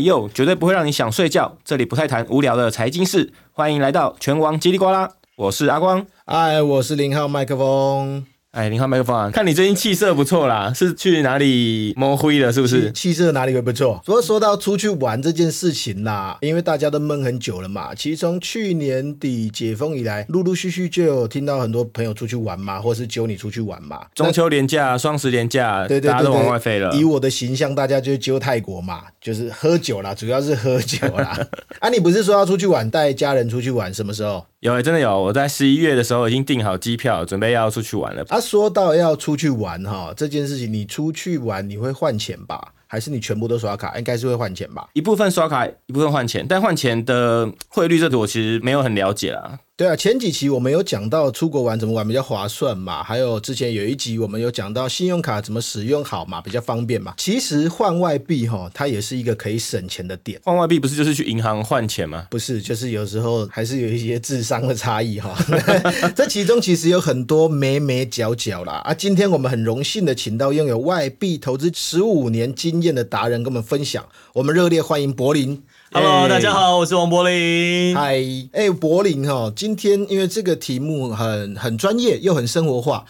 又，绝对不会让你想睡觉。这里不太谈无聊的财经事，欢迎来到拳王叽里呱啦。我是阿光，嗨，我是零号麦克风。哎，零号麦克风啊，看你最近气色不错啦，是去哪里摸灰了？是不是？气色哪里会不错？不过说到出去玩这件事情啦，因为大家都闷很久了嘛。其实从去年底解封以来，陆陆续续就有听到很多朋友出去玩嘛，或是揪你出去玩嘛。中秋连假、双十连假，对对对，大家都往外飞了。以我的形象，大家就揪泰国嘛，就是喝酒啦，主要是喝酒啦。啊，你不是说要出去玩，带家人出去玩？什么时候？有，真的有。我在十一月的时候已经订好机票，准备要出去玩了。啊，说到要出去玩哈，这件事情，你出去玩你会换钱吧？还是你全部都刷卡？应该是会换钱吧？一部分刷卡，一部分换钱。但换钱的汇率，这我其实没有很了解啦。对啊，前几期我们有讲到出国玩怎么玩比较划算嘛，还有之前有一集我们有讲到信用卡怎么使用好嘛，比较方便嘛。其实换外币哈，它也是一个可以省钱的点。换外币不是就是去银行换钱吗？不是，就是有时候还是有一些智商的差异哈。这其中其实有很多眉眉角角啦啊。今天我们很荣幸的请到拥有外币投资十五年经验的达人跟我们分享，我们热烈欢迎柏林。Hello，大家好，我是王柏林。嗨，哎，柏林哈，今天因为这个题目很很专业又很生活化，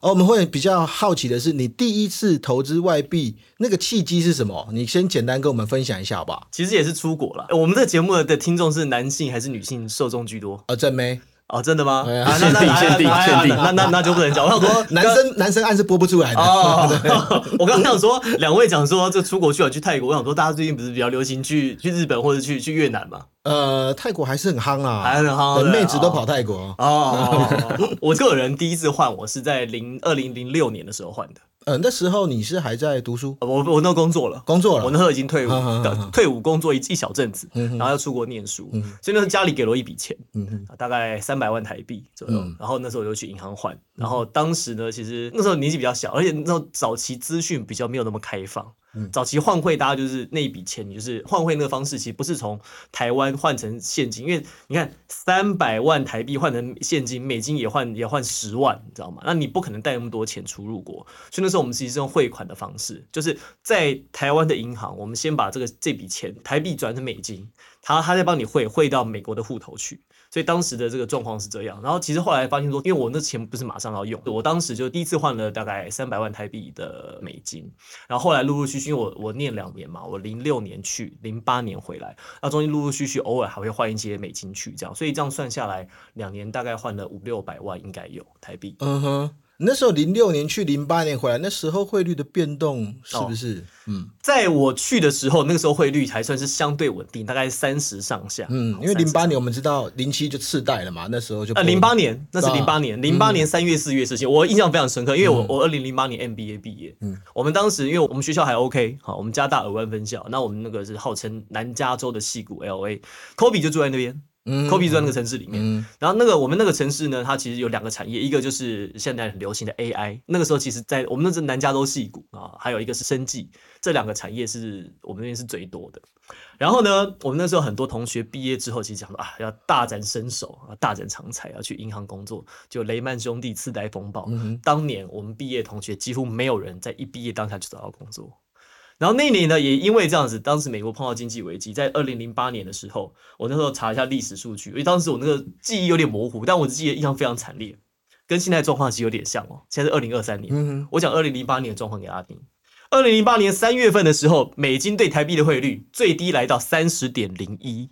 而我们会比较好奇的是，你第一次投资外币那个契机是什么？你先简单跟我们分享一下好不好？其实也是出国了。我们这个节目的听众是男性还是女性受众居多？啊，真没。哦，真的吗？限定限定限定，那那那就不能讲。我想说，男生男生按是播不出来的。哦，我刚刚想说，两位讲说这出国去了，去泰国。我想说，大家最近不是比较流行去去日本或者去去越南吗？呃，泰国还是很夯啊，还很夯，妹子都跑泰国。哦，我个人第一次换，我是在零二零零六年的时候换的。呃，那时候你是还在读书？我我那工作了，工作了。我那时候已经退伍，退伍工作一一小阵子，然后要出国念书，所以那时候家里给了我一笔钱，大概三百万台币左右。然后那时候我就去银行换。然后当时呢，其实那时候年纪比较小，而且那时候早期资讯比较没有那么开放。早期换汇，大家就是那一笔钱，你就是换汇那个方式，其实不是从台湾换成现金，因为你看三百万台币换成现金，美金也换也换十万，你知道吗？那你不可能带那么多钱出入国，所以那时候我们其实是用汇款的方式，就是在台湾的银行，我们先把这个这笔钱台币转成美金，他他再帮你汇汇到美国的户头去。所以当时的这个状况是这样，然后其实后来发现说，因为我那钱不是马上要用，我当时就第一次换了大概三百万台币的美金，然后后来陆陆续续，因为我我念两年嘛，我零六年去，零八年回来，那中间陆陆续续偶尔还会换一些美金去，这样，所以这样算下来，两年大概换了五六百万应该有台币。嗯哼。那时候零六年去，零八年回来，那时候汇率的变动是不是？嗯，在我去的时候，那个时候汇率还算是相对稳定，大概三十上下。嗯，因为零八年我们知道零七就次贷了嘛，那时候就呃零八年那是零八年，零八年三月四月事情，我印象非常深刻，因为我我二零零八年 MBA 毕业，嗯，我们当时因为我们学校还 OK，好，我们加大尔湾分校，那我们那个是号称南加州的戏骨 LA，Kobe 就住在那边。科比在那个城市里面，然后那个我们那个城市呢，它其实有两个产业，一个就是现在很流行的 AI，那个时候其实，在我们那是南加州戏谷啊，还有一个是生技，这两个产业是我们那边是最多的。然后呢，我们那时候很多同学毕业之后，其实讲说啊，要大展身手啊，大展长才，要去银行工作，就雷曼兄弟次贷风暴，当年我们毕业同学几乎没有人在一毕业当下就找到工作。然后那年呢，也因为这样子，当时美国碰到经济危机，在二零零八年的时候，我那时候查一下历史数据，因为当时我那个记忆有点模糊，但我记得印象非常惨烈，跟现在状况其实有点像哦。现在是二零二三年，我讲二零零八年的状况给大家听。二零零八年三月份的时候，美金对台币的汇率最低来到三十点零一，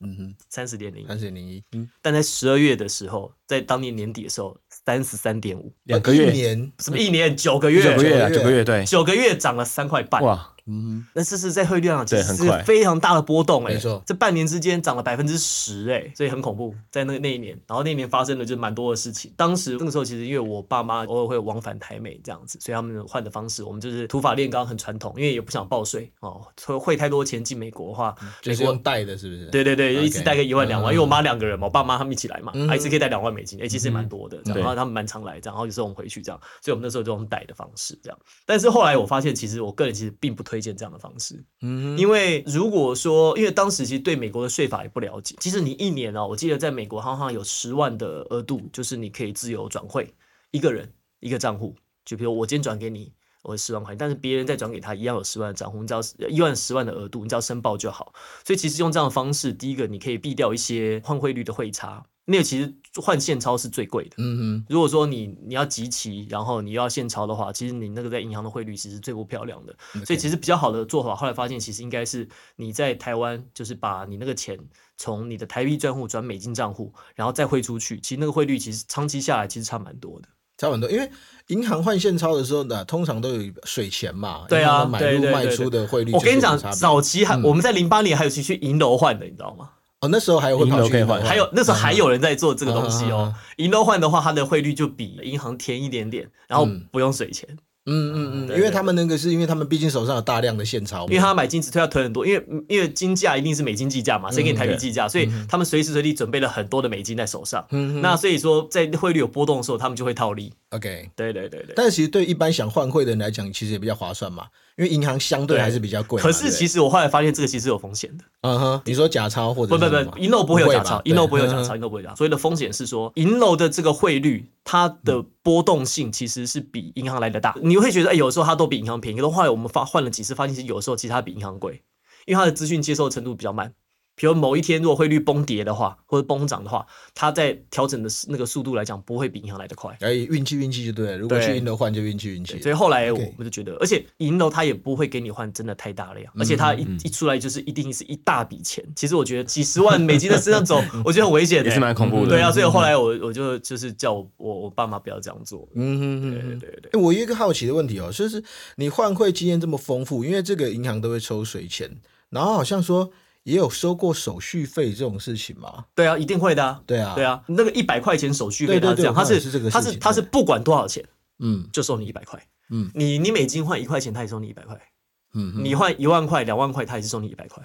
嗯哼，三十点零，三十点零一。嗯，但在十二月的时候，在当年年底的时候，三十三点五，两个月，一年。什么一年？九个月，九个月，九个月，对，九个月涨了三块半，哇。嗯，那这是在汇率上其实是非常大的波动哎，没错，这半年之间涨了百分之十哎，所以很恐怖。在那那一年，然后那一年发生了就蛮多的事情。当时那个时候，其实因为我爸妈偶尔会往返台美这样子，所以他们换的方式，我们就是土法炼钢，很传统，因为也不想报税哦，汇太多钱进美国的话，就是用带的，是不是？对对对，一次带个一万两万，因为我妈两个人嘛，我爸妈他们一起来嘛，一次可以带两万美金，哎，其实也蛮多的。然后他们蛮常来这样，然后有时候我们回去这样，所以我们那时候就用带的方式这样。但是后来我发现，其实我个人其实并不推荐这样的方式。嗯，因为如果说，因为当时其实对美国的税法也不了解，其实你一年哦，我记得在美国好像有十万的额度，就是你可以自由转汇一个人一个账户，就比如我今天转给你或者十万块，但是别人再转给他一样有十万的账户，你只要一万十万的额度，你只要申报就好。所以其实用这样的方式，第一个你可以避掉一些换汇率的汇差。那个其实换现钞是最贵的。嗯哼，如果说你你要集齐，然后你要现钞的话，其实你那个在银行的汇率其实最不漂亮的。所以其实比较好的做法，后来发现其实应该是你在台湾，就是把你那个钱从你的台币账户转美金账户，然后再汇出去。其实那个汇率其实长期下来其实差蛮多的。差很多，因为银行换现钞的时候呢，通常都有水钱嘛，对啊，买入卖出的汇率。我跟你讲，早期还我们在零八年还有去去银楼换的，你知道吗？哦，那时候还有会跑去换，还有那时候还有人在做这个东西哦。银楼换的话，它的汇率就比银行甜一点点，然后不用水钱。嗯嗯嗯，因为他们那个是因为他们毕竟手上有大量的现钞，因为他买金子推要囤很多，因为因为金价一定是美金计价嘛，谁给你台币计价，所以他们随时随地准备了很多的美金在手上。嗯那所以说在汇率有波动的时候，他们就会套利。OK，对对对对。但是其实对一般想换汇的人来讲，其实也比较划算嘛。因为银行相对还是比较贵，可是其实我后来发现这个其实有风险的。嗯哼，你说假钞或者不不不，银楼不会有假钞，银楼不会有假钞，银楼不会假。所以的风险是说，银楼的这个汇率它的波动性其实是比银行来的大。你会觉得哎，有时候它都比银行便宜，可是后来我们发换了几次，发现其实有时候其实它比银行贵，因为它的资讯接受程度比较慢。比如某一天如果汇率崩跌的话，或者崩涨的话，它在调整的那个速度来讲，不会比银行来的快。哎，运气运气就对了，如果去银楼换就运气运气。所以后来我们就觉得，而且银楼它也不会给你换真的太大量，而且它一一出来就是一定是一大笔钱。其实我觉得几十万美金在身上走，我觉得很危险，也是蛮恐怖的。对啊，所以后来我我就就是叫我我我爸妈不要这样做。嗯嗯嗯，对对对。我有一个好奇的问题哦，就是你换汇经验这么丰富，因为这个银行都会抽水钱，然后好像说。也有收过手续费这种事情吗？对啊，一定会的。对啊，对啊，那个一百块钱手续费，他这样，他是他是他是不管多少钱，嗯，就收你一百块。嗯，你你美金换一块钱，他也收你一百块。嗯，你换一万块、两万块，他也是收你一百块。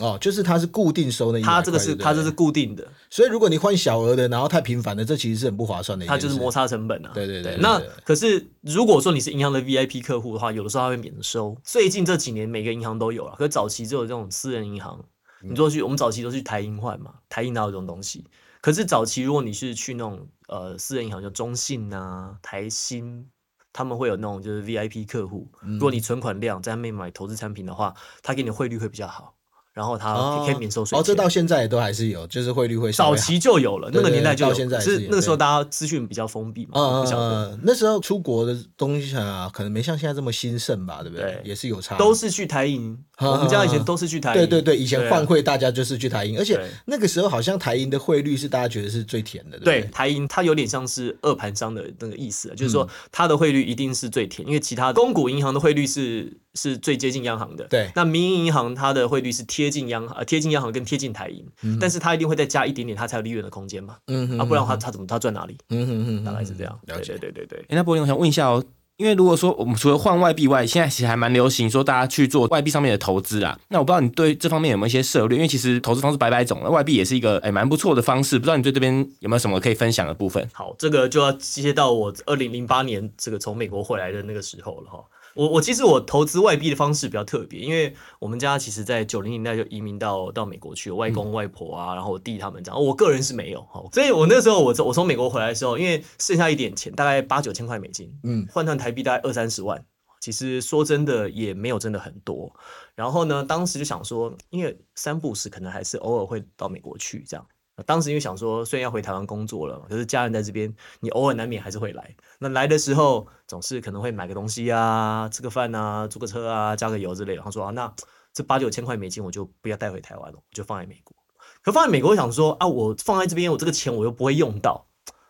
哦，就是它是固定收的，它这个是它这是固定的，所以如果你换小额的，然后太频繁的，这其实是很不划算的。它就是摩擦成本啊。对对对。那可是如果说你是银行的 VIP 客户的话，有的时候它会免收。最近这几年每个银行都有了，可是早期只有这种私人银行。你说去我们早期都去台银换嘛，台银哪有这种东西？可是早期如果你是去那种呃私人银行，就中信啊、台新，他们会有那种就是 VIP 客户，如果你存款量在那边买投资产品的话，他给你汇率会比较好。然后它可以免收税。哦，这到现在也都还是有，就是汇率会早期就有了，那个年代就到现在是那个时候大家资讯比较封闭嘛，嗯嗯，那时候出国的东西啊，可能没像现在这么兴盛吧，对不对？也是有差。都是去台银，我们家以前都是去台银。对对对，以前换汇大家就是去台银，而且那个时候好像台银的汇率是大家觉得是最甜的。对，台银它有点像是二盘商的那个意思，就是说它的汇率一定是最甜，因为其他公股银行的汇率是。是最接近央行的，对。那民营银行它的汇率是贴近央行，贴近央行跟贴近台银，但是它一定会再加一点点，它才有利润的空间嘛。嗯啊，不然的话它怎么它赚哪里？嗯哼哼，大概是这样。了解，对对对对。哎，那柏林，我想问一下哦，因为如果说我们除了换外币外，现在其实还蛮流行说大家去做外币上面的投资啊。那我不知道你对这方面有没有一些涉略？因为其实投资方式百百种，外币也是一个哎蛮不错的方式。不知道你对这边有没有什么可以分享的部分？好，这个就要接到我二零零八年这个从美国回来的那个时候了哈。我我其实我投资外币的方式比较特别，因为我们家其实在九零年代就移民到到美国去，外公外婆啊，然后我弟他们这样，我个人是没有哈，所以我那时候我我从美国回来的时候，因为剩下一点钱，大概八九千块美金，嗯，换算台币大概二三十万，其实说真的也没有真的很多，然后呢，当时就想说，因为三不时可能还是偶尔会到美国去这样。当时因为想说，虽然要回台湾工作了，可是家人在这边，你偶尔难免还是会来。那来的时候，总是可能会买个东西啊，吃个饭啊，租个车啊，加个油之类的。他说啊，那这八九千块美金我就不要带回台湾了，我就放在美国。可放在美国，我想说啊，我放在这边，我这个钱我又不会用到，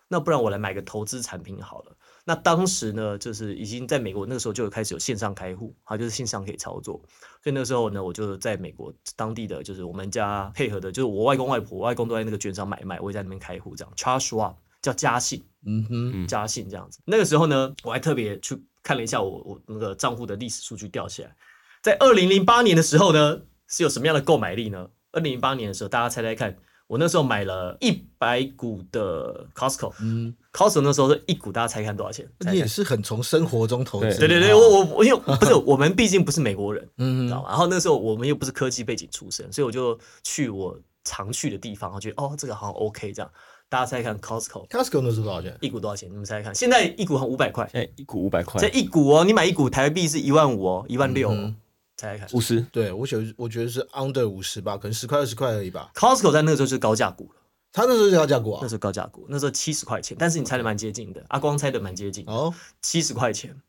那不然我来买个投资产品好了。那当时呢，就是已经在美国那个时候就有开始有线上开户，啊，就是线上可以操作。所以那个时候呢，我就在美国当地的，就是我们家配合的，就是我外公外婆，外公都在那个券商买卖，我也在那边开户，这样。Charles Schwab 叫嘉信，嗯哼，嘉信这样子。那个时候呢，我还特别去看了一下我我那个账户的历史数据调起来，在二零零八年的时候呢，是有什么样的购买力呢？二零零八年的时候，大家猜猜看。我那时候买了一百股的 Costco，嗯，Costco 那时候是一股，大家猜看多少钱？你也是很从生活中投资。对对对，我我我因为不是 我们毕竟不是美国人，嗯，知道吗？然后那时候我们又不是科技背景出身，所以我就去我常去的地方，我觉得哦这个好像 OK 这样。大家猜看 Costco Costco 那是多少钱？一股多少钱？你们猜猜看，现在一股五百块，哎，一股五百块这，一股哦，你买一股台币是一万五哦，一万六、嗯猜猜看。五十，对我觉得我觉得是 under 五十吧，可能十块二十块而已吧。，Costco 在那个时候就是高价股了，他那时候就高价股啊？那。时候高价股，那时候七十块钱，但是你猜的蛮接近的，阿光猜的蛮接近，哦，七十块钱，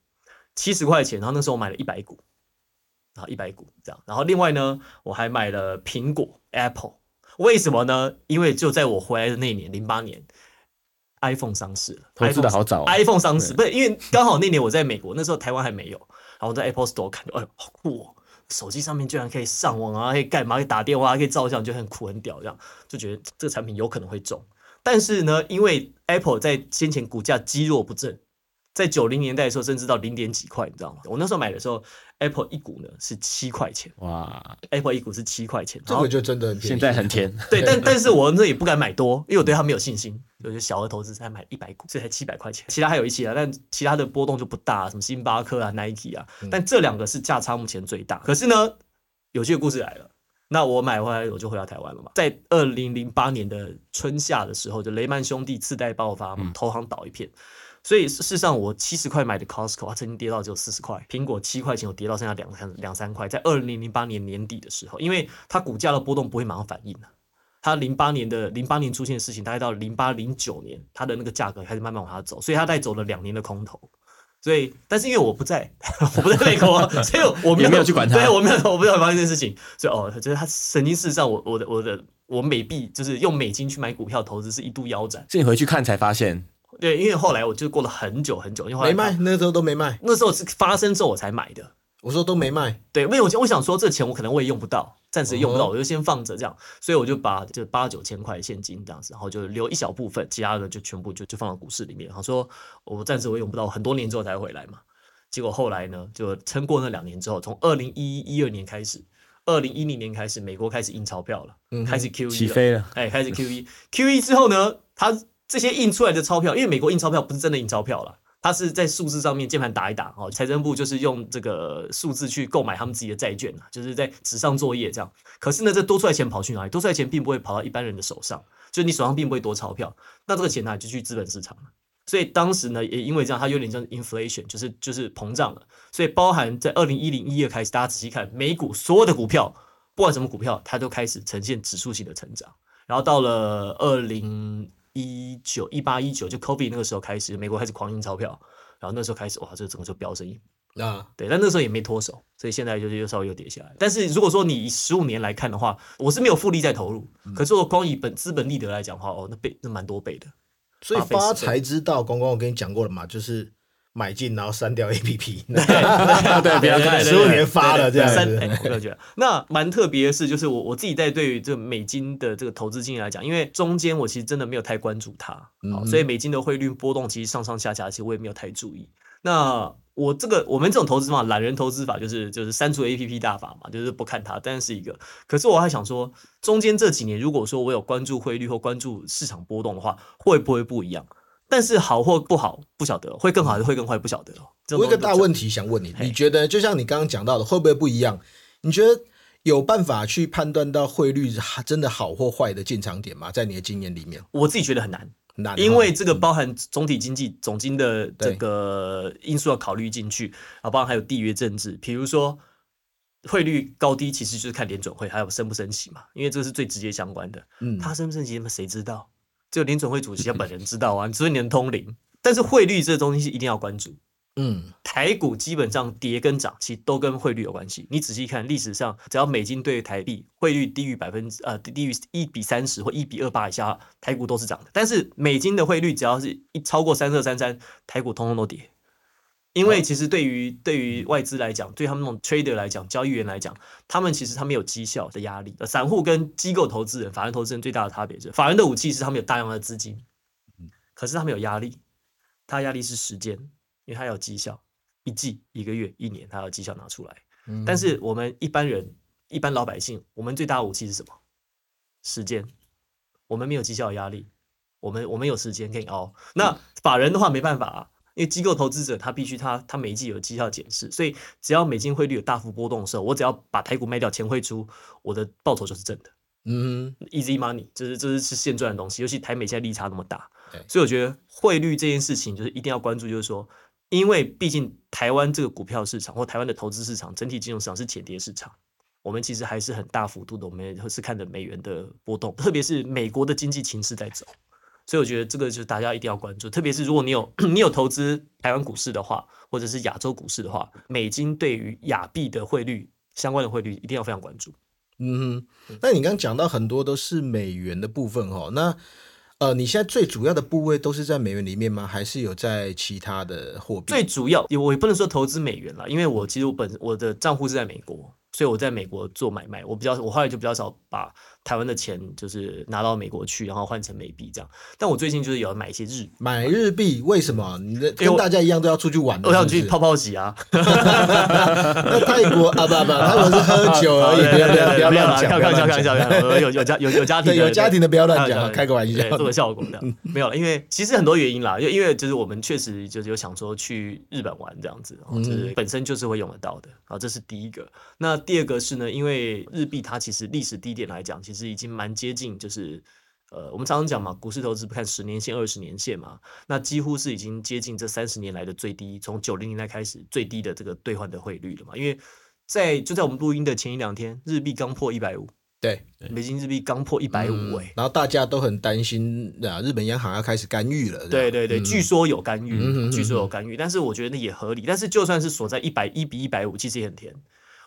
七十块钱，然后那时候我买了一百股，然后一百股这样，然后另外呢，我还买了苹果 Apple，为什么呢？因为就在我回来的那一年，零八年，iPhone 上市了，投资的 iPhone- 好早哦 iPhone 上市，不是因为刚好那年我在美国，那时候台湾还没有，然后我在 Apple Store 看，哎呦，好酷哦！手机上面居然可以上网啊，可以干嘛？可以打电话，可以照相，就很酷很屌，这样就觉得 这个产品有可能会中。但是呢，因为 Apple 在先前股价积弱不振，在九零年代的时候，甚至到零点几块，你知道吗？我那时候买的时候，Apple 一股呢是七块钱哇，，Apple 一股是七块钱，这个就真的很便宜。现在很甜，对，但 但是我那也不敢买多，因为我对它没有信心。我就小额投资才买一百股，这才七百块钱。其他还有一些啊，但其他的波动就不大，什么星巴克啊、Nike 啊，但这两个是价差目前最大。可是呢，有趣的故事来了。那我买回来我就回到台湾了嘛，在二零零八年的春夏的时候，就雷曼兄弟次贷爆发嘛，投行倒一片，所以事实上我七十块买的 Costco，它曾经跌到只有四十块，苹果七块钱我跌到剩下两三两三块，在二零零八年年底的时候，因为它股价的波动不会马上反应的、它零八年的零八年出现的事情，大概到零八零九年，它的那个价格开始慢慢往下走，所以它带走了两年的空头。所以，但是因为我不在，我不在美国，所以我没有没有去管它对我没有，我不知道发生这件事情。所以哦，就是它曾经事实上我，我的我的我美币就是用美金去买股票投资是一度腰斩。是你回去看才发现，对，因为后来我就过了很久很久，因为后来没卖，那时候都没卖。那时候是发生之后我才买的。我说都没卖，对，因为我我想说这钱我可能我也用不到，暂时用不到，哦我就先放着这样，所以我就把就八九千块现金这样子，然后就留一小部分，其他的就全部就就放到股市里面。然后说我暂时我用不到，很多年之后才回来嘛。结果后来呢，就撑过那两年之后，从二零一一一二年开始，二零一零年开始，美国开始印钞票了，嗯开始 QE 了起飞了，哎，开始 QE，QE 之后呢，它这些印出来的钞票，因为美国印钞票不是真的印钞票了，它是在数字上面键盘打一打哦，财政部就是用这个数字去购买他们自己的债券啊，就是在纸上作业这样。可是呢，这多出来钱跑去哪里？多出来钱并不会跑到一般人的手上，就是你手上并不会多钞票，那这个钱呢就去资本市场了。所以当时呢，也因为这样，它有点像 inflation，就是就是膨胀了。所以包含在二零一零一二开始，大家仔细看美股所有的股票，不管什么股票，它都开始呈现指数型的成长。然后到了二零一九、一八、一九，就 COVID 那个时候开始，美国开始狂印钞票，然后那时候开始，哇，这整个就飙升一啊，对，但那时候也没脱手，所以现在就是又稍微又跌下来。但是如果说你以十五年来看的话，我是没有复利在投入，可是我光以本资本利得来讲的话，哦，那倍那蛮多倍的。所以发财之道，刚刚我跟你讲过了嘛，就是买进然后删掉 A P P，对，不要看十五年发了这样三，子。哎，我觉得那蛮特别的是，就是我我自己在对于这个美金的这个投资经验来讲，因为中间我其实真的没有太关注它，所以美金的汇率波动其实上上下下，其实我也没有太注意。那我这个我们这种投资法，懒人投资法就是就是删除 A P P 大法嘛，就是不看它，但是一个。可是我还想说，中间这几年如果说我有关注汇率或关注市场波动的话，会不会不一样？但是好或不好不晓得，会更好还是会更坏不晓得哦。我有一个大问题想问你，你觉得就像你刚刚讲到的，会不会不一样？你觉得有办法去判断到汇率真的好或坏的进场点吗？在你的经验里面，我自己觉得很难。难，因为这个包含总体经济总金的这个因素要考虑进去，啊，包含还有地缘政治，比如说汇率高低，其实就是看联准会还有升不升息嘛，因为这是最直接相关的。嗯，它升不升息，那么谁知道？只有联准会主席他本人知道啊，所以你能通灵。但是汇率这东西是一定要关注。嗯台股基本上跌跟涨，其实都跟汇率有关系。你仔细看历史上，只要美金对台币汇率低于百分之呃低于一比三十或一比二八以下，台股都是涨的。但是美金的汇率只要是一超过三二三三，台股通通都跌。因为其实对于对于外资来讲，对他们那种 trader 来讲，交易员来讲，他们其实他们有绩效的压力。呃散户跟机构投资人、法人投资人最大的差别是，法人的武器是他们有大量的资金，可是他们有压力，他的压力是时间，因为他有绩效，一季、一个月、一年，他有绩效拿出来。嗯但是我们一般人、一般老百姓，我们最大的武器是什么？时间。我们没有绩效的压力，我们我们有时间可以熬。那法人的话没办法啊，因为机构投资者他必须他他每一季有绩效检视，所以只要美金汇率有大幅波动的时候，我只要把台股卖掉，钱汇出，我的报酬就是正的。嗯，easy money，就是这是是现赚的东西，尤其台美现在利差那么大，所以我觉得汇率这件事情就是一定要关注，就是说，因为毕竟台湾这个股票市场或台湾的投资市场整体金融市场是浅跌市场，我们其实还是很大幅度的，我们是看着美元的波动，特别是美国的经济情势在走。所以我觉得这个就是大家一定要关注，特别是如果你有 你有投资台湾股市的话，或者是亚洲股市的话，美金对于亚币的汇率相关的汇率一定要非常关注。嗯哼，那你刚刚讲到很多都是美元的部分哦，那呃，你现在最主要的部位都是在美元里面吗？还是有在其他的货币？最主要，也我也不能说投资美元了，因为我其实我本我的账户是在美国，所以我在美国做买卖，我比较我后来就比较少把台湾的钱就是拿到美国去，然后换成美币这样。但我最近就是有买一些日，买日币，为什么？你跟大家一样都要出去玩的，我想去泡泡洗啊，那泰国啊，不不，泰国是喝酒而已，不要不要不要乱讲，开玩笑，开玩笑，有有家有有家庭对，有家庭的不要乱讲，开个玩笑对，做个效果的，没有了，因为其实很多原因啦，因因为就是我们确实就是有想说去日本玩这样子，哦就是本身就是会用得到的，啊，这是第一个。那第二个是呢，因为日币它其实历史低点来讲，其实已经蛮接近，就是。呃，我们常常讲嘛，股市投资不看十年线、二十年线嘛，那几乎是已经接近这三十年来的最低，从九零年代开始最低的这个兑换的汇率了嘛。因为在就在我们录音的前一两天，日币刚破一百五，对，美金日币刚破一百五，哎，然后大家都很担心啊，日本央行要开始干预了。对对对，据说有干预，嗯据说有干预，但是我觉得也合理。但是就算是锁在一百一比一百五，其实也很甜。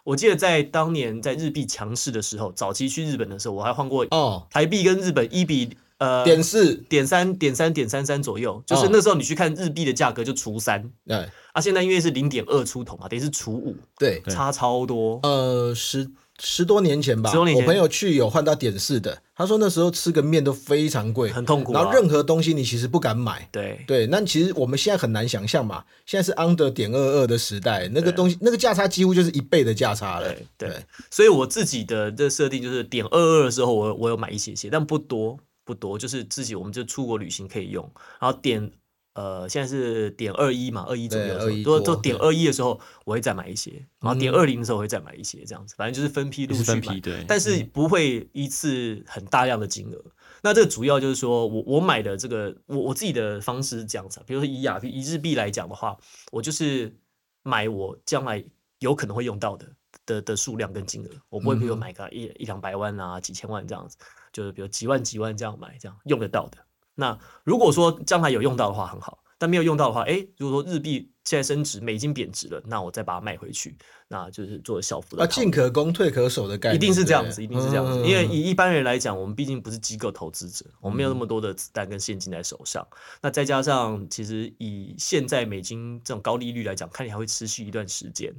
我记得在当年在日币强势的时候，早期去日本的时候，我还换过哦，台币跟日本一比呃点四，点三点三点三三左右，就是哦那时候你去看日币的价格就除三。对，啊，现在因为是零点二出头嘛，等于是除五，对，差超多。呃，十十多年前吧，十多年前。我朋友去有换到点四的，他说那时候吃个面都非常贵，很痛苦啊。然后任何东西你其实不敢买。对。对，那其实我们现在很难想象嘛，现在是 under 点二二的时代，那个对东西那个价差几乎就是一倍的价差了。对。对，所以我自己的这设定就是点二二的时候我，我有买一些些，但不多不多，就是自己我们就出国旅行可以用，然后点呃现在是点二一嘛，二一左右的时候，21如果多就点二一的时候，我会再买一些，然后点二零的时候我会再买一些，这样子，反正就是分批陆续买分批，对但是不会一次很大量的金额。那这个主要就是说我我买的这个我我自己的方式是这样子、啊，比如说以亚币以日币来讲的话，我就是买我将来有可能会用到的的的数量跟金额，我不会比如买个一一两百万啊几千万这样子，就是比如几万几万这样买，这样用得到的。那如果说将来有用到的话很好，但没有用到的话，诶，如果说日币现在升值，美金贬值了，那我再把它卖回去，那就是做小幅的啊，进可攻退可守的概念，一定是这样子，一定是这样子。嗯因为以一般人来讲，我们毕竟不是机构投资者，我们没有那么多的子弹跟现金在手上。那再加上，其实以现在美金这种高利率来讲，看你还会持续一段时间，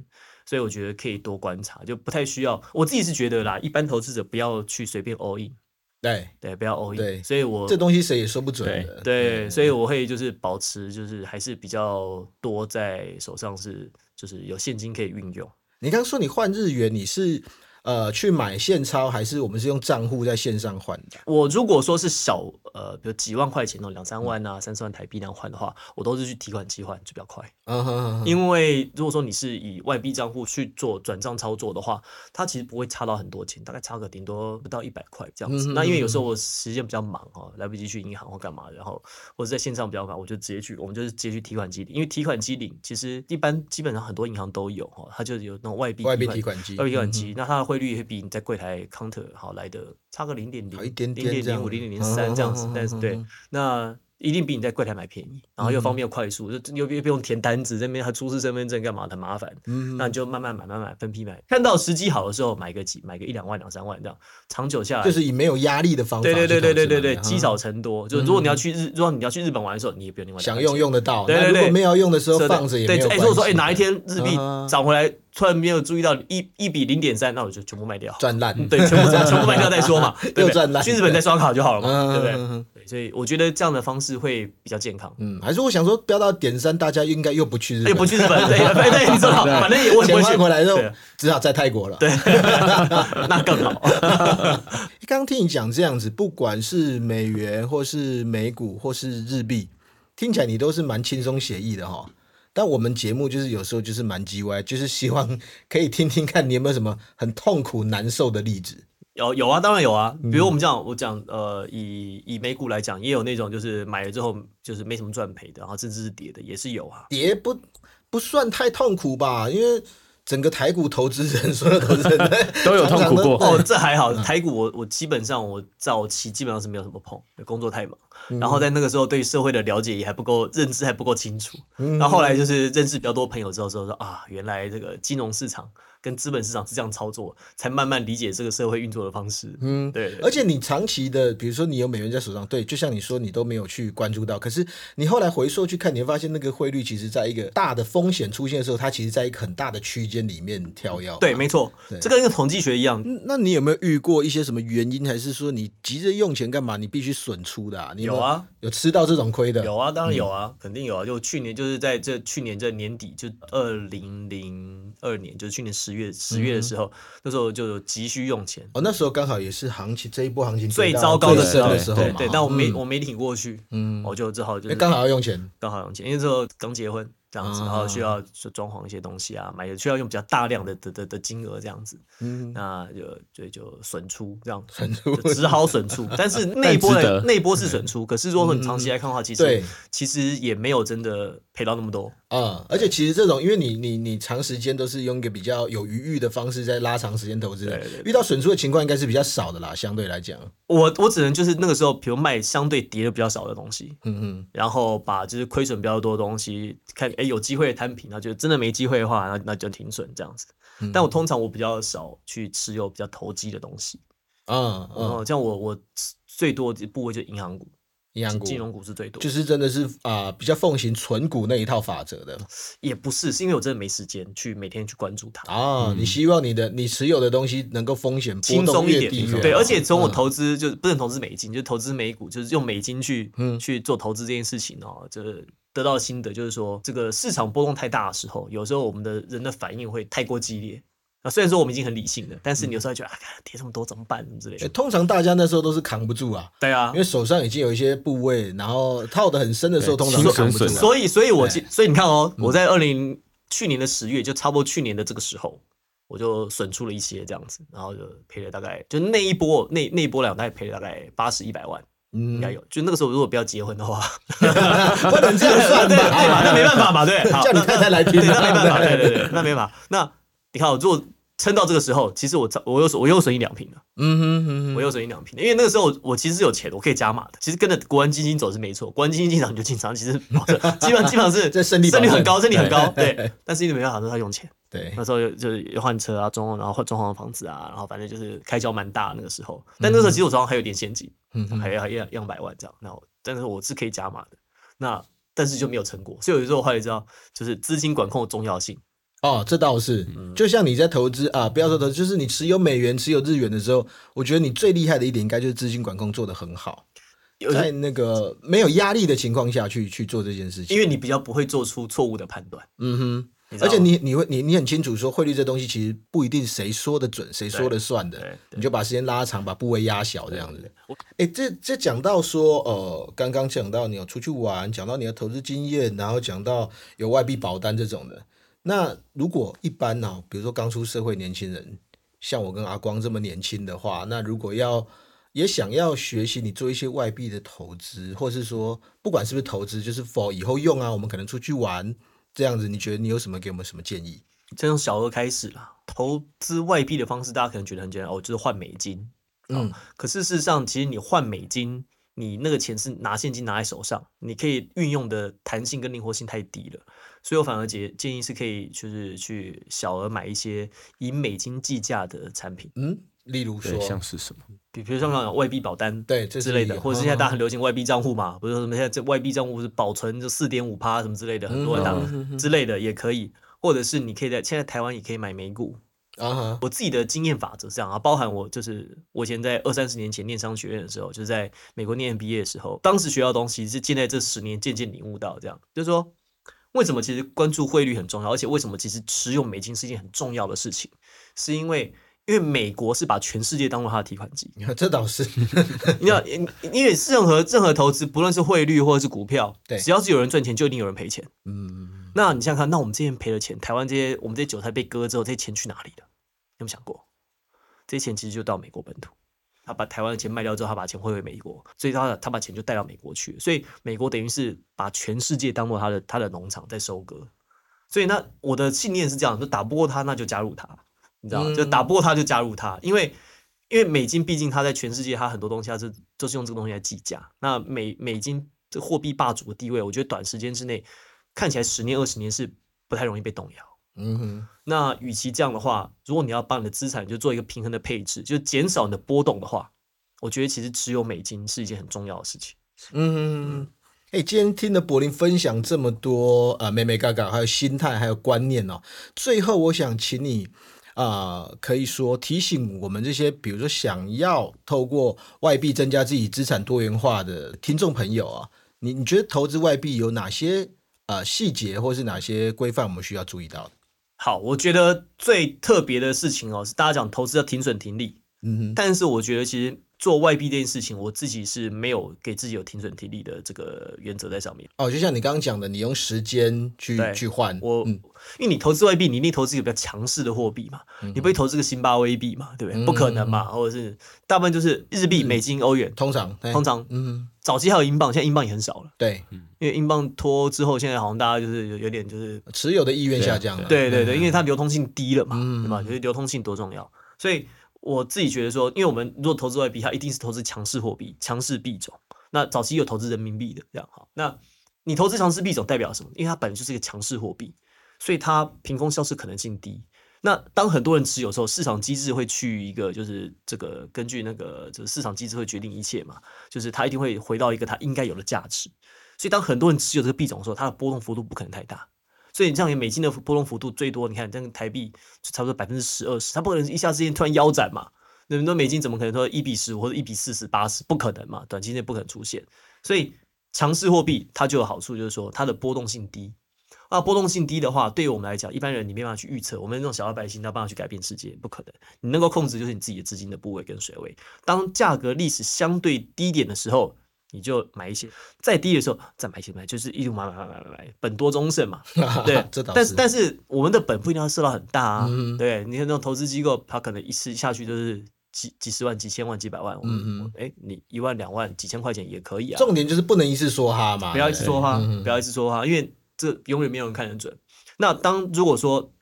所以我觉得可以多观察，就不太需要。我自己是觉得啦，一般投资者不要去随便 all in，对对，不要 all in。对所以我这东西谁也说不准的。对，所以我会就是保持就是还是比较多在手上是就是有现金可以运用。你刚刚说你换日元，你是呃去买现钞，还是我们是用账户在线上换的？我如果说是小呃，比如几万块钱哦两三万啊、三四万台币那样换的话，我都是去提款机换，就比较快。嗯哼哼哼，因为如果说你是以外币账户去做转账操作的话，它其实不会差到很多钱，大概差个顶多不到一百块这样子。嗯哼那因为有时候我时间比较忙哦，来不及去银行或干嘛，然后或者在线上比较忙，我就直接去，我们就是直接去提款机领，因为提款机领其实一般基本上很多银行都有哦，它就有那种外币外币提款机，外币提款机，嗯那它的汇率也会比你在柜台 counter 好来的差个零点零零点零五、零点零三这样子嗯，但是对那一定比你在柜台买便宜，然后又方便又快速，就又又不用填单子，这边还出示身份证干嘛，很麻烦。嗯那你就慢慢买，慢慢买，分批买，看到时机好的时候买个几，买个一两万、两三万这样，长久下来就是以没有压力的方法对对对对对对积少成多。就如果你要去日，如果你要去日本玩的时候，你也不用另外想用用得到。对对对。那如果没有要用的时候放着也对，没有。哎，如果说哎哪一天日币嗯。涨回来，突然没有注意到一一比零点三，那我就全部卖掉。赚烂，对，全部 全部卖掉再说嘛，对不对又赚烂去日本再刷卡就好了嘛，对不对？所以我觉得这样的方式会比较健康。嗯，还是我想说飙到点三，大家应该又不去日哎，本，不去日本，对 对对，你知道，反正也我也不钱换回来之后对，只好在泰国了。对，那更好。刚刚听你讲这样子，不管是美元或是美股或是日币，听起来你都是蛮轻松写意的哈。但我们节目就是有时候就是蛮叽歪，就是希望 可以听听看你有没有什么很痛苦难受的例子。有有啊，当然有啊。比如我们讲，我讲呃，以以美股来讲，也有那种就是买了之后就是没什么赚赔的，然后甚至是跌的，也是有啊。跌不不算太痛苦吧？因为整个台股投资人，所有投资人都 有痛苦过哦，这还好。台股我我基本上我早期基本上是没有什么碰，工作太忙，然后在那个时候对社会的了解也还不够，认知还不够清楚。然后后来就是认识比较多朋友之后，之后说啊，原来这个金融市场。跟资本市场是这样操作，才慢慢理解这个社会运作的方式。嗯，对。而且你长期的，比如说你有美元在手上，对，就像你说，你都没有去关注到。可是你后来回溯去看，你会发现那个汇率其实在一个大的风险出现的时候，它其实在一个很大的区间里面跳跃。对，没错，这跟一个统计学一样。那你有没有遇过一些什么原因，还是说你急着用钱干嘛？你必须损出的？你有啊，有吃到这种亏的？有啊，当然有啊，肯定有啊。就去年就是在这去年这年底，就二零零二年，就是去年十月十月的时候。那时候就急需用钱哦。那时候刚好也是行情这一波行情最糟糕的时候，对对。但我没我没挺过去，嗯，我就只好就刚好要用钱，刚好用钱，因为那时候刚结婚。这样子，然后需要装潢一些东西啊，买需要用比较大量的的的的金额这样子，嗯，那就就就损出这样，损出只好损出，但是那一波的那一波是损出，可是如果你长期来看的话，其实其实也没有真的赔到那么多啊，而且其实这种，因为你你你长时间都是用一个比较有余裕的方式在拉长时间投资，对遇到损出的情况应该是比较少的啦，相对来讲，我我只能就是那个时候，比如卖相对跌的比较少的东西，嗯嗯，然后把就是亏损比较多的东西看，哎，有机会摊平。那就真的没机会的话，那那就停损这样子。但我通常我比较少去持有比较投机的东西。嗯嗯，像我我最多的部位就银行股。银行股、金融股是最多，就是真的是啊，比较奉行纯股那一套法则的，也不是，是因为我真的没时间去每天去关注它啊。你希望你的你持有的东西能够风险轻松一点，对。而且从我投资就是不能投资美金，就投资美股，就是用美金去去做投资这件事情哦，就是得到心得就是说，这个市场波动太大的时候，有时候我们的人的反应会太过激烈。啊，虽然说我们已经很理性了，但是你有时候觉得啊，跌这么多怎么办？什么之类的。通常大家那时候都是扛不住啊。对啊，因为手上已经有一些部位，然后套的很深的时候，通常扛不住。所以，所以我所以你看哦，我在二零去年的十月，就差不多去年的这个时候，我就损出了一些这样子，然后就赔了大概，就那一波那那一波两，大概赔了大概八十一百万，应该有。就那个时候如果不要结婚的话，不能这样算对对嘛？那没办法嘛，对，叫你太太来听，那没办法，对对对，那没办法。那你看我做。撑到这个时候，其实我我又我又损一两瓶了，嗯哼哼，我又损一两瓶，因为那个时候我其实是有钱，我可以加码的。其实跟着国安基金走是没错，国安基金进场你就进场，其实 基本基本上是这胜率胜率很高，胜率很高，对。但是因为没办法，说他用钱，对。那时候就是换车啊，装然后换装潢房子啊，然后反正就是开销蛮大那个时候。但那时候其实我手上还有点现金，嗯，还要一两百万这样。然后但是我是可以加码的，那但是就没有成果。所以有时候我后来知道，就是资金管控的重要性。哦，这倒是，就像你在投资啊，不要说投资，就是你持有美元、持有日元的时候，我觉得你最厉害的一点，应该就是资金管控做得很好，在那个没有压力的情况下去去做这件事情，因为你比较不会做出错误的判断。嗯哼。而且你你会你你很清楚说汇率这东西其实不一定谁说的准谁说的算的，你就把时间拉长，把部位压小这样子。哎，这这讲到说呃，刚刚讲到你要出去玩，讲到你的投资经验，然后讲到有外币保单这种的。那如果一般呢，比如说刚出社会年轻人，像我跟阿光这么年轻的话，那如果要也想要学习你做一些外币的投资，或是说不管是不是投资，就是否以后用啊，我们可能出去玩这样子，你觉得你有什么给我们什么建议？先从小额开始啦，投资外币的方式，大家可能觉得很简单哦，就是换美金。嗯，可是事实上，其实你换美金，你那个钱是拿现金拿在手上，你可以运用的弹性跟灵活性太低了。所以我反而建建议是可以，就是去小额买一些以美金计价的产品，嗯，例如说像是什么，比比如像外币保单，对之类的，或者是现在大家很流行外币账户嘛，不是说什么现在这外币账户是保存就四点五趴什么之类的，很多大之类的也可以，或者是你可以在现在台湾也可以买美股啊。我自己的经验法则是这样啊，包含我就是我以前在二三十年前念商学院的时候，就是在美国念毕业的时候，当时学到东西是现在这十年渐渐领悟到，这样。就是说。为什么其实关注汇率很重要？而且为什么其实持有美金是一件很重要的事情？是因为因为美国是把全世界当做它的提款机。这倒是，你要因因为任何任何投资，不论是汇率或者是股票，对，只要是有人赚钱，就一定有人赔钱。嗯，那你想想看，那我们这些赔了钱，台湾这些我们这些韭菜被割之后，这些钱去哪里了？有没有想过？这些钱其实就到美国本土。他把台湾的钱卖掉之后，他把钱汇回美国，所以他他把钱就带到美国去，所以美国等于是把全世界当做他的他的农场在收割。所以那我的信念是这样，就打不过他，那就加入他，你知道吗？就打不过他就加入他，因为因为美金毕竟它在全世界，它很多东西它是就是用这个东西来计价。那美美金这货币霸主的地位，我觉得短时间之内看起来十年二十年是不太容易被动摇。嗯哼，那与其这样的话，如果你要把你的资产就做一个平衡的配置，就减少你的波动的话，我觉得其实持有美金是一件很重要的事情。嗯，哎，今天听了柏林分享这么多呃，美美嘎嘎，还有心态，还有观念哦。最后，我想请你啊、可以说提醒我们这些，比如说想要透过外币增加自己资产多元化的听众朋友啊，你你觉得投资外币有哪些呃细节，或是哪些规范我们需要注意到的？好，我觉得最特别的事情哦，是大家讲投资要停损停利，嗯哼，但是我觉得其实做外币这件事情，我自己是没有给自己有停损停利的这个原则在上面。哦，就像你刚刚讲的，你用时间去对去换，我、嗯。因为你投资外币，你一定投资一个比较强势的货币嘛，你不会投资个新巴威币嘛，对不对？不可能嘛，或者是大部分就是日币、美金、欧元，通常通常嗯，早期还有英镑，现在英镑也很少了，对，因为英镑脱之后，现在好像大家就是有有点就是持有的意愿下降了，对对对，因为它流通性低了嘛，嗯。对吧？就是流通性多重要，所以我自己觉得说，因为我们如果投资外币，它一定是投资强势货币、强势币种。那早期有投资人民币的，这样好。那你投资强势币种代表什么？因为它本来就是一个强势货币，所以它凭空消失可能性低。那当很多人持有时候，市场机制会去一个，就是这个根据那个就是市场机制会决定一切嘛，就是它一定会回到一个它应该有的价值。所以当很多人持有这个币种的时候，它的波动幅度不可能太大。所以你这样，美金的波动幅度最多，你看这个台币就差不多百分之十二十，它不可能一下之间突然腰斩嘛。那么多美金怎么可能说一比十五或者一比四十八十？不可能嘛，短期内不可能出现。所以强势货币它就有好处，就是说它的波动性低。那波动性低的话，对于我们来讲，一般人你没办法去预测，我们这种小老百姓，他办法去改变世界，不可能。你能够控制就是你自己的资金的部位跟水位。当价格历史相对低点的时候，你就买一些；再低的时候再买一些，买就是一路买买买买买买，本多终胜嘛。对，这倒是但是但是我们的本不一定要设到很大啊。嗯对，你看那种投资机构，他可能一次下去就是几几十万、几千万、几百万。嗯嗯，哎，你一万、两万、几千块钱也可以啊。重点就是不能一次说哈嘛，不要一次说哈，嗯不要一次说哈，因为这永远没有人看得准。那当如果说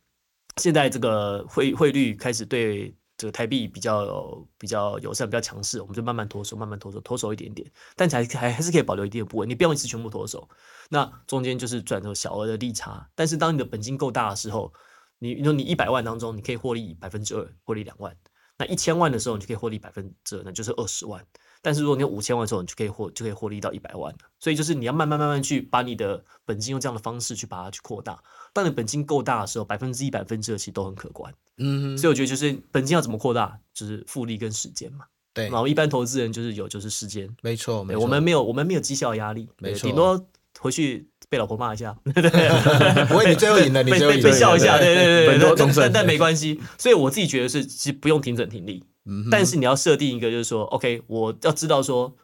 现在这个汇汇率开始对这个台币比较比较友善、比较强势，我们就慢慢脱手，慢慢脱手，脱手一点点，但还还还是可以保留一定的部位，你不用一次全部脱手。那中间就是赚这小额的利差，但是当你的本金够大的时候，你你说你一百万当中，你可以获利百分之二，获利两万。那一千万的时候，你就可以获利百分之二，那就是二十万。但是如果你有五千万的时候，你就可以获就可以获利到一百万。所以就是你要慢慢慢慢去把你的本金用这样的方式去把它去扩大。当你本金够大的时候，百分之一、百分之二其实都很可观。嗯，所以我觉得就是本金要怎么扩大，就是复利跟时间嘛。对。然，后一般投资人就是有就是时间，没错，没错，我们没有我们没有绩效压力，对没错。顶多回去被老婆骂一下，对不会，你最后赢了，你被最后赢了，被被笑一下，对对对本对对，多终胜但但没关系。所以我自己觉得是，其实不用停整停利，嗯但是你要设定一个，就是说，OK，我要知道说，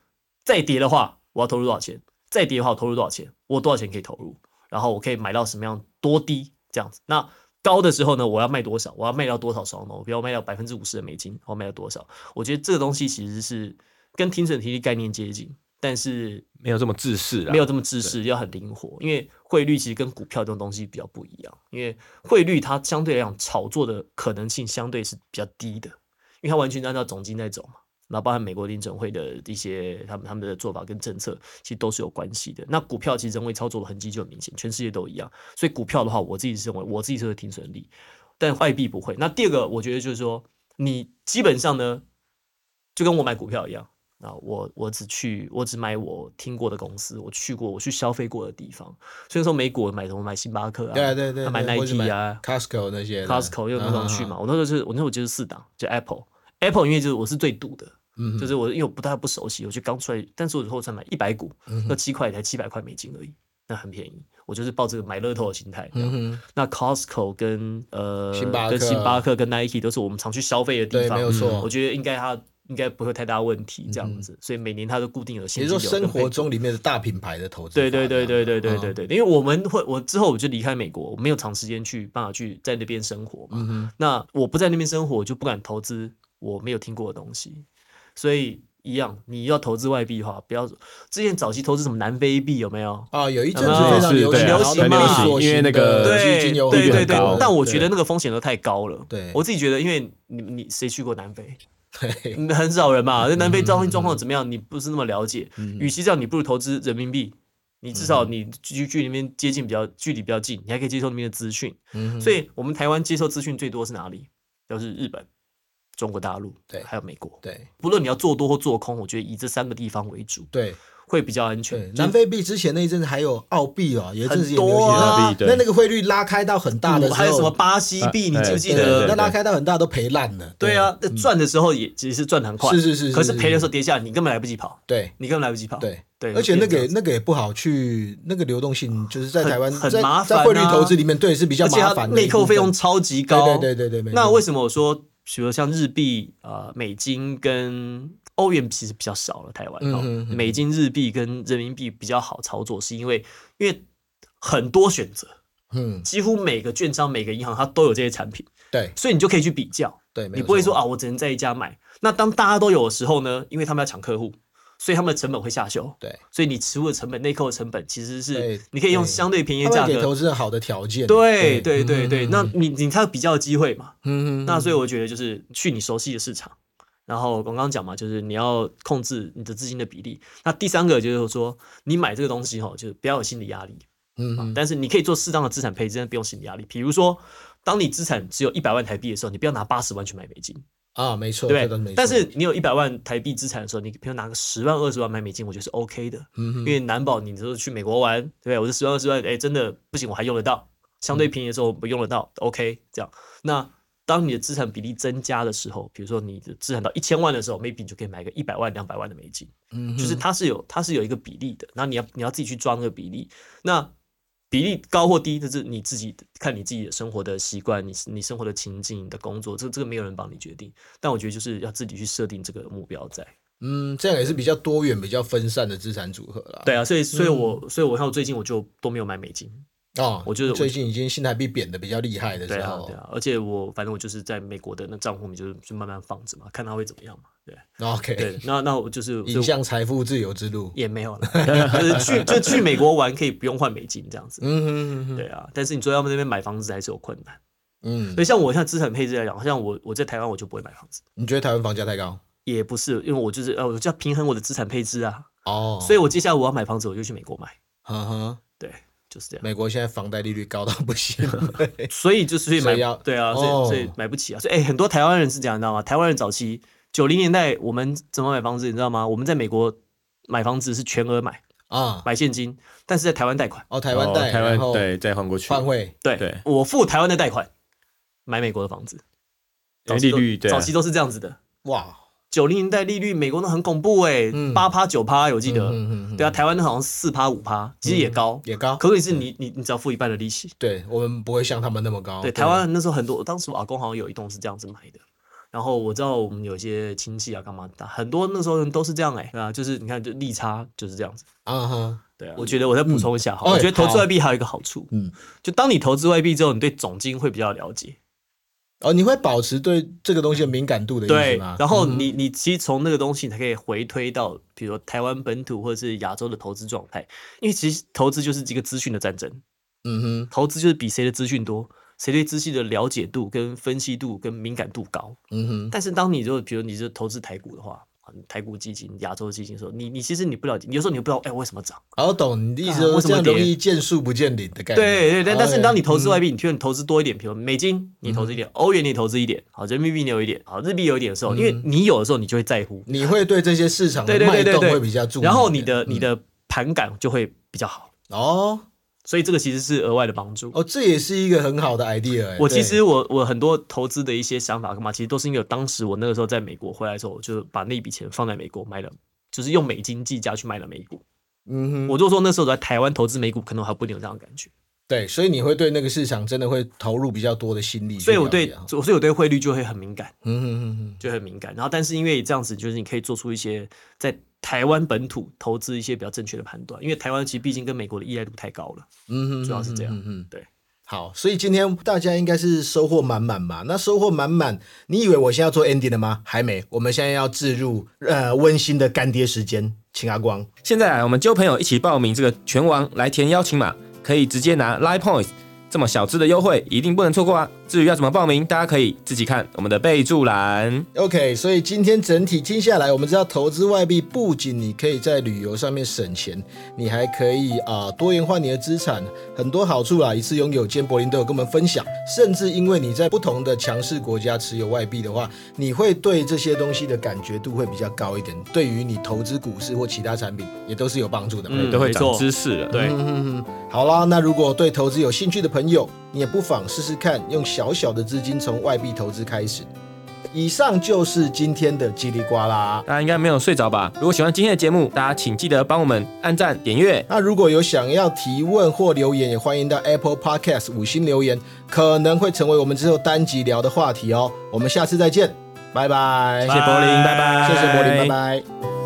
再跌的话，我要投入多少钱；再跌的话，我投入多少钱，我多少钱可以投入，然后我可以买到什么样多低这样子。那高的时候呢，我要卖多少？我要卖到多少双呢？我不要卖到百分之五十的美金，我要卖到多少？我觉得这个东西其实是跟停损停利概念接近，但是没有这么自私啦，没有这么自私，要很灵活。因为汇率其实跟股票这种东西比较不一样，因为汇率它相对来讲炒作的可能性相对是比较低的，因为它完全按照总金在走嘛。然后包含美国联准会的一些他们他们的做法跟政策，其实都是有关系的。那股票其实人为操作的痕迹就很明显，全世界都一样。所以股票的话，我自己是认为我自己是会停损利，但外币不会。那第二个，我觉得就是说，你基本上呢，就跟我买股票一样。啊，我我只去，我只买我听过的公司，我去过，我去消费过的地方。所以说美股我买什么买星巴克啊，对啊对对，买 Nike 啊，Costco 那些，Costco 又那种去嘛。嗯我那时候就是我那时候就是四档，就 Apple，Apple 因为就是我是最赌的，嗯就是我因为我不太不熟悉，我就刚出来，但是我以后才买一百股，嗯那七块才七百块美金而已，那很便宜。我就是抱这个买乐透的心态。嗯，那 Costco 跟呃星巴克跟星巴克跟 Nike 都是我们常去消费的地，方，没有错我。觉得应该它应该不会太大问题这样子，所以每年它都固定有也现就是说，生活中里面的大品牌的投资法，对对对对对对嗯对对，因为我们会我之后我就离开美国，我没有长时间去办法去在那边生活嘛。嗯，那我不在那边生活，我就不敢投资我没有听过的东西，所以一样，你要投资外币的话，不要之前早期投资什么南非币有没有？啊，有一阵子非常流行，流行嘛因为那个对对对利率很高但我觉得那个风险都太高了。对我自己觉得，因为你你谁去过南非？很少人嘛，那南非招聘状况怎么样，你不是那么了解。与其这样，你不如投资人民币，你至少你距距离那边接近比较距离比较近，你还可以接受那边的资讯。嗯所以我们台湾接受资讯最多是哪里？就是日本、中国大陆，对还有美国。对不论你要做多或做空，我觉得以这三个地方为主，对会比较安全。，南非币之前那一阵子还有澳币哦，有一阵子也很多流行啊澳币那那个汇率拉开到很大的时候，还有什么巴西币，你啊记不记得？那拉开到很大都赔烂了。对啊，那赚的时候也其实是赚得很快，是是是是可是是赔的时候跌下来，你根本来不及跑，对你根本来不及跑。对对，而且那个那个也不好去，那个流动性就是在台湾在很麻烦在汇率啊投资里面，对是比较而且它麻烦的。内扣费用超级高。对对对对对，那为什么我说，比如像日币、呃美金跟欧元其实比较少了，台湾、哦美金、日币跟人民币比较好操作，是因为因为很多选择，嗯几乎每个券商、每个银行它都有这些产品，对所以你就可以去比较。对，你不会说啊，我只能在一家买。那当大家都有的时候呢，因为他们要抢客户，所以他们的成本会下修。对，所以你持户的成本、内扣的成本其实是你可以用相对便宜的价格。投资人好的条件。对对对对，嗯那你你才有比较的机会嘛。嗯嗯那所以我觉得就是去你熟悉的市场，然后我刚刚讲嘛，就是你要控制你的资金的比例。那第三个就是说，你买这个东西哈，就是不要有心理压力。嗯嗯但是你可以做适当的资产配置，但不用心理压力。比如说，当你资产只有一百万台币的时候，你不要拿八十万去买美金。啊，没错，对但是你有一百万台币资产的时候，你比如拿个十万、二十万买美金，我觉得是 OK 的，因为难保你就是去美国玩，对不对？我这十万、二十万，哎，真的不行，我还用得到，相对便宜的时候我用得到，OK，这样。那当你的资产比例增加的时候，比如说你的资产到一千万的时候，maybe 你就可以买个一百万、两百万的美金，嗯就是它是有它是有一个比例的，那你要你要自己去抓那个比例，那。比例高或低，这是你自己看你自己的生活的习惯，你你生活的情境、你的工作，这这个没有人帮你决定。但我觉得就是要自己去设定这个目标在。嗯，这样也是比较多元、比较分散的资产组合啦。对啊，所以所以我、所以我看我最近我就都没有买美金。哦，我就是最近已经新台币贬的比较厉害的时候对，啊，而且我反正我就是在美国的那账户里面，就是就慢慢放着嘛，看它会怎么样嘛。对 OK，对，那那我就是走向财富自由之路。也没有了，就是去 就去美国玩可以不用换美金这样子。嗯哼哼哼，对啊，但是你说要在那边买房子还是有困难。嗯所，以像我像资产配置来讲，像我我在台湾我就不会买房子，你觉得台湾房价太高？也不是，因为我就是呃，我就要平衡我的资产配置啊。哦，所以我接下来我要买房子，我就去美国买。嗯哼，对，就是这样。美国现在房贷利率高到不行。所以就是所以买所以要对啊，所以、哦所以买不起啊。所以哎、很多台湾人是这样，你知道吗？台湾人早期九零年代我们怎么买房子，你知道吗？我们在美国买房子是全额买，啊，买现金，但是在台湾贷款。哦，台湾贷，哦台湾对再换过去，换汇，对，对我付台湾的贷款买美国的房子，利率对啊早期都是这样子的。哇，九零年代利率美国都很恐怖哎、嗯八趴九趴，我记得。嗯嗯嗯对啊，台湾的好像四趴五趴，其实也高，也高，可是你你你只要付一半的利息。对我们不会像他们那么高。对，台湾那时候很多，当时我阿公好像有一栋是这样子买的。然后我知道我们有些亲戚啊，干嘛的，很多那时候人都是这样哎、对啊，就是你看，就利差就是这样子。啊哈，对啊，我觉得我再补充一下哈，嗯我觉得投资外币还有一个好处，嗯，就当你投资外币之后，你对总金会比较了解，哦，你会保持对这个东西的敏感度的意对思吗？，然后嗯你你其实从那个东西，你才可以回推到，比如说台湾本土或者是亚洲的投资状态，因为其实投资就是一个资讯的战争，嗯哼，投资就是比谁的资讯多，谁对资讯的了解度、跟分析度、跟敏感度高。嗯哼，但是当你就比如你是投资台股的话，啊台股基金、亚洲基金的时候，你你其实你不了解，有时候你不知道哎为什么涨。好懂你的意思，啊为说什么容易见树不见林的概念。对对对，但是当你投资外嗯币，你譬如你投资多一点，比如美金你投资一点，欧元你投资一点，好人民币你有一点，好日币有一点的时候，因为你有的时候你就会在乎，你会对这些市场的脉动会比较注意然后你的嗯。你的盘感就会比较好，哦所以这个其实是额外的帮助。哦，这也是一个很好的 idea 哎。我其实我我很多投资的一些想法干嘛，其实都是因为当时我那个时候在美国回来的时候，我就把那笔钱放在美国买了，就是用美金计价去买了美股。嗯哼，我就说那时候在台湾投资美股，可能还不一定有这样的感觉。对，所以你会对那个市场真的会投入比较多的心力。所以我对，所以我对汇率就会很敏感，嗯哼哼哼，就很敏感。然后，但是因为这样子，就是你可以做出一些在台湾本土投资一些比较正确的判断，因为台湾其实毕竟跟美国的依赖度太高了。嗯哼，主要是这样嗯哼，对。好，所以今天大家应该是收获满满嘛？那收获满满，你以为我现在要做 ending 了吗？还没，我们现在要置入呃温馨的干爹时间，请阿光。现在啊，我们揪朋友一起报名这个拳王来填邀请码，可以直接拿 Line Points。这么小资的优惠，一定不能错过啊！至于要怎么报名，大家可以自己看我们的备注栏。OK，所以今天整体听下来，我们知道投资外币不仅你可以在旅游上面省钱，你还可以啊多元化你的资产，很多好处啊！一次拥有，兼柏林都有跟我们分享。甚至因为你在不同的强势国家持有外币的话，你会对这些东西的感觉度会比较高一点。对于你投资股市或其他产品，也都是有帮助的。嗯，都会长知识了。对，好啦，那如果对投资有兴趣的朋朋友，你也不妨试试看，用小小的资金从外币投资开始。以上就是今天的叽里呱啦，大家应该没有睡着吧？如果喜欢今天的节目，大家请记得帮我们按赞、点阅。那如果有想要提问或留言，也欢迎到 Apple Podcast 五星留言，可能会成为我们之后单集聊的话题哦。我们下次再见，拜拜，谢谢柏林，拜拜，谢谢柏林，拜拜。